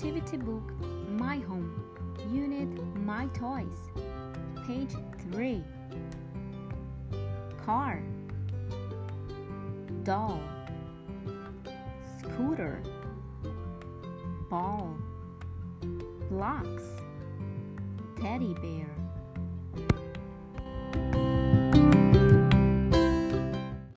activity book My Home, Unit My Toys, page 3. Car, doll, scooter, ball, blocks, teddy bear.